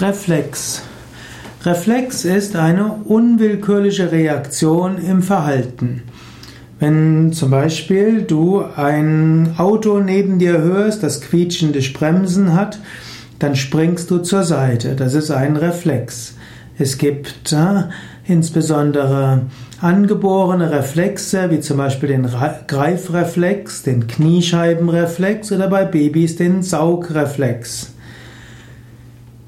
Reflex. Reflex ist eine unwillkürliche Reaktion im Verhalten. Wenn zum Beispiel du ein Auto neben dir hörst, das quietschende Bremsen hat, dann springst du zur Seite. Das ist ein Reflex. Es gibt äh, insbesondere angeborene Reflexe, wie zum Beispiel den Greifreflex, den Kniescheibenreflex oder bei Babys den Saugreflex.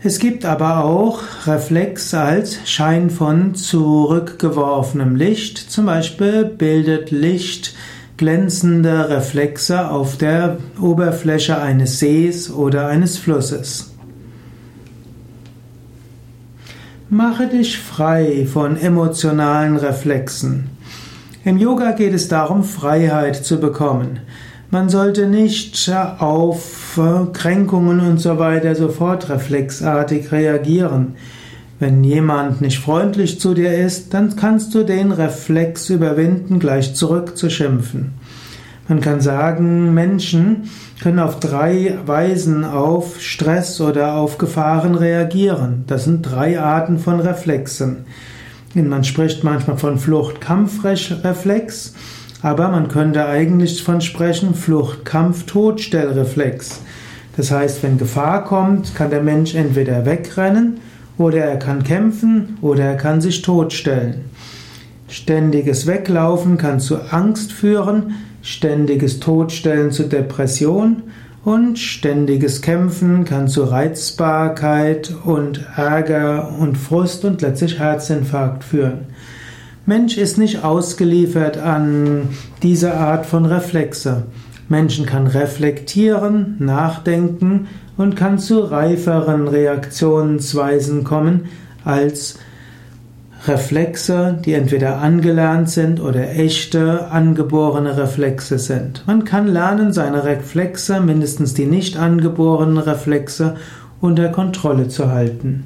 Es gibt aber auch Reflex als Schein von zurückgeworfenem Licht. Zum Beispiel bildet Licht glänzende Reflexe auf der Oberfläche eines Sees oder eines Flusses. Mache dich frei von emotionalen Reflexen. Im Yoga geht es darum, Freiheit zu bekommen. Man sollte nicht auf Kränkungen und so weiter sofort reflexartig reagieren. Wenn jemand nicht freundlich zu dir ist, dann kannst du den Reflex überwinden, gleich zurückzuschimpfen. Man kann sagen, Menschen können auf drei Weisen auf Stress oder auf Gefahren reagieren. Das sind drei Arten von Reflexen. Man spricht manchmal von Flucht-Kampf-Reflex. Aber man könnte eigentlich von sprechen Flucht, Kampf, Todstellreflex. Das heißt, wenn Gefahr kommt, kann der Mensch entweder wegrennen oder er kann kämpfen oder er kann sich totstellen. Ständiges Weglaufen kann zu Angst führen, ständiges Todstellen zu Depression und ständiges Kämpfen kann zu Reizbarkeit und Ärger und Frust und letztlich Herzinfarkt führen. Mensch ist nicht ausgeliefert an diese Art von Reflexe. Menschen kann reflektieren, nachdenken und kann zu reiferen Reaktionsweisen kommen als Reflexe, die entweder angelernt sind oder echte angeborene Reflexe sind. Man kann lernen, seine Reflexe, mindestens die nicht angeborenen Reflexe, unter Kontrolle zu halten.